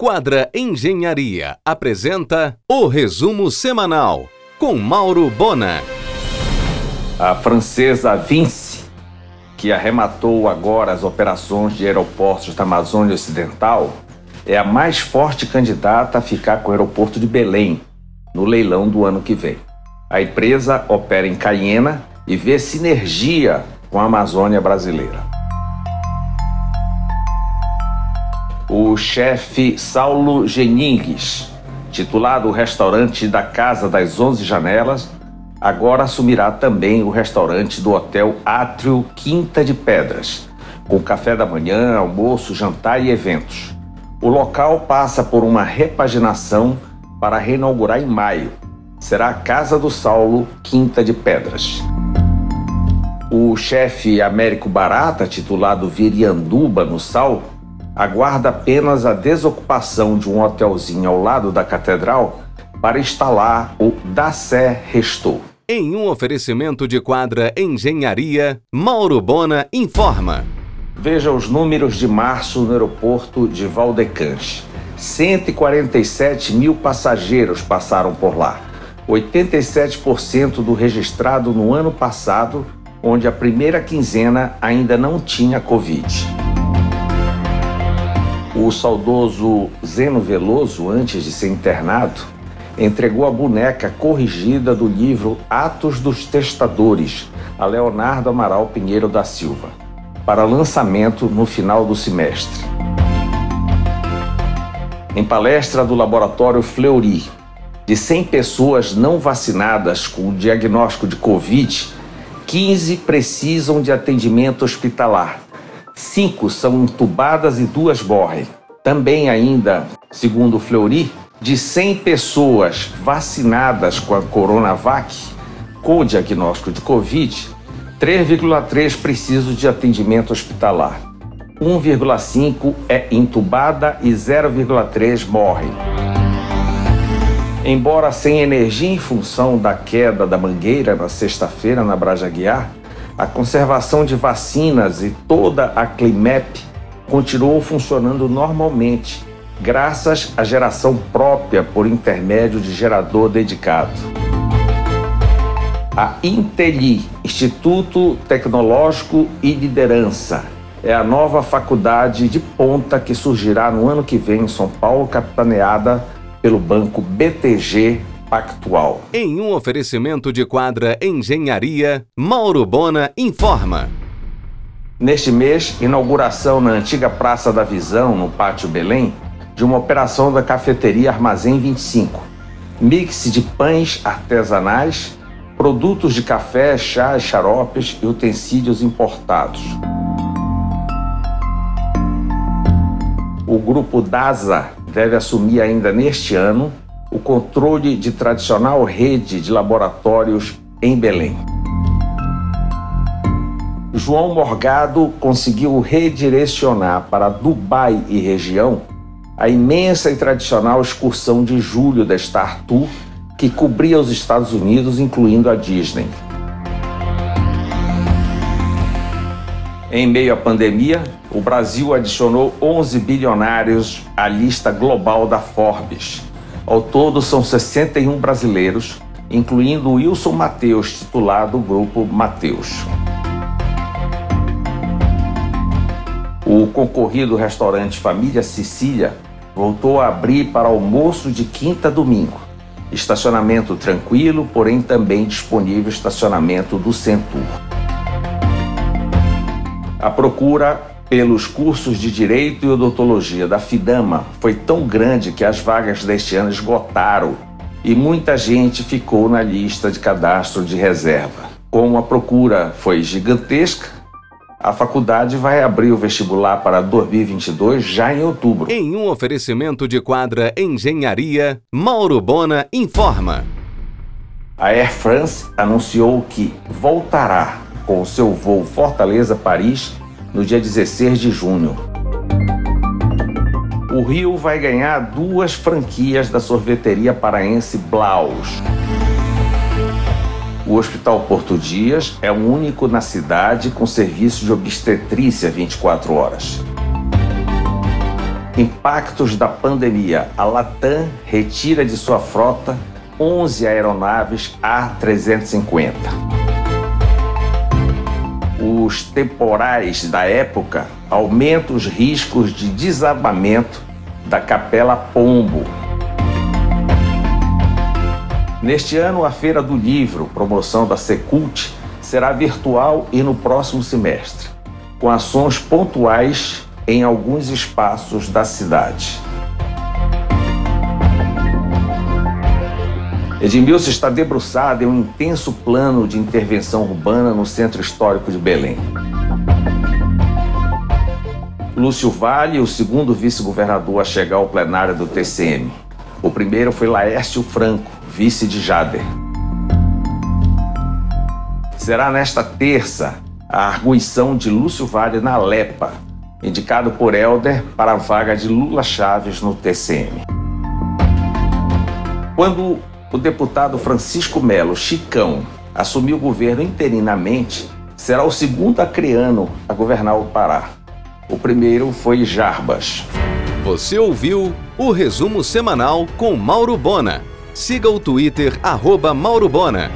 Quadra Engenharia apresenta o resumo semanal com Mauro Bona. A francesa Vinci, que arrematou agora as operações de aeroportos da Amazônia Ocidental, é a mais forte candidata a ficar com o aeroporto de Belém no leilão do ano que vem. A empresa opera em Cayena e vê sinergia com a Amazônia brasileira. O chefe Saulo Geningues, titulado restaurante da Casa das Onze Janelas, agora assumirá também o restaurante do Hotel Átrio Quinta de Pedras, com café da manhã, almoço, jantar e eventos. O local passa por uma repaginação para reinaugurar em maio. Será a Casa do Saulo Quinta de Pedras. O chefe Américo Barata, titulado Virianduba no Sal, aguarda apenas a desocupação de um hotelzinho ao lado da catedral para instalar o Da Sé Restou. Em um oferecimento de quadra Engenharia, Mauro Bona informa. Veja os números de março no aeroporto de Valdecante. 147 mil passageiros passaram por lá, 87% do registrado no ano passado, onde a primeira quinzena ainda não tinha Covid. O saudoso Zeno Veloso, antes de ser internado, entregou a boneca corrigida do livro Atos dos Testadores a Leonardo Amaral Pinheiro da Silva, para lançamento no final do semestre. Em palestra do laboratório Fleury, de 100 pessoas não vacinadas com o diagnóstico de Covid, 15 precisam de atendimento hospitalar Cinco são entubadas e duas morrem. Também ainda, segundo Fleury, de 100 pessoas vacinadas com a Coronavac, com o diagnóstico de Covid, 3,3 precisam de atendimento hospitalar. 1,5 é entubada e 0,3 morrem. Embora sem energia em função da queda da mangueira na sexta-feira na Braja Guiar, a conservação de vacinas e toda a Climep continuou funcionando normalmente, graças à geração própria por intermédio de gerador dedicado. A Inteli, Instituto Tecnológico e Liderança, é a nova faculdade de ponta que surgirá no ano que vem em São Paulo, capitaneada pelo banco BTG Pactual. Em um oferecimento de quadra Engenharia, Mauro Bona informa. Neste mês, inauguração na antiga Praça da Visão, no Pátio Belém, de uma operação da cafeteria Armazém 25. Mix de pães artesanais, produtos de café, chá, xaropes e utensílios importados. O grupo DASA deve assumir ainda neste ano o controle de tradicional rede de laboratórios em Belém. João Morgado conseguiu redirecionar para Dubai e região a imensa e tradicional excursão de julho da Star Tour que cobria os Estados Unidos, incluindo a Disney. Em meio à pandemia, o Brasil adicionou 11 bilionários à lista global da Forbes ao todo, são 61 brasileiros, incluindo Wilson Mateus, titular do grupo Mateus. O concorrido restaurante Família Sicília voltou a abrir para almoço de quinta a domingo. Estacionamento tranquilo, porém também disponível estacionamento do Centur. A procura pelos cursos de Direito e Odontologia da FIDAMA foi tão grande que as vagas deste ano esgotaram e muita gente ficou na lista de cadastro de reserva. Como a procura foi gigantesca, a faculdade vai abrir o vestibular para 2022 já em outubro. Em um oferecimento de quadra Engenharia, Mauro Bona informa. A Air France anunciou que voltará com o seu voo Fortaleza-Paris no dia 16 de junho. O Rio vai ganhar duas franquias da sorveteria paraense Blaus. O Hospital Porto Dias é o único na cidade com serviço de obstetrícia 24 horas. Impactos da pandemia. A Latam retira de sua frota 11 aeronaves A350. Os temporais da época aumentam os riscos de desabamento da Capela Pombo. Neste ano, a Feira do Livro, promoção da Secult, será virtual e no próximo semestre, com ações pontuais em alguns espaços da cidade. Edmilson está debruçado em um intenso plano de intervenção urbana no centro histórico de Belém. Lúcio Vale, o segundo vice-governador a chegar ao plenário do TCM. O primeiro foi Laércio Franco, vice de Jader. Será nesta terça a arguição de Lúcio Vale na Lepa, indicado por Helder para a vaga de Lula Chaves no TCM. Quando o deputado Francisco Melo Chicão assumiu o governo interinamente, será o segundo acreano a governar o Pará. O primeiro foi Jarbas. Você ouviu o resumo semanal com Mauro Bona. Siga o Twitter, arroba Mauro Bona.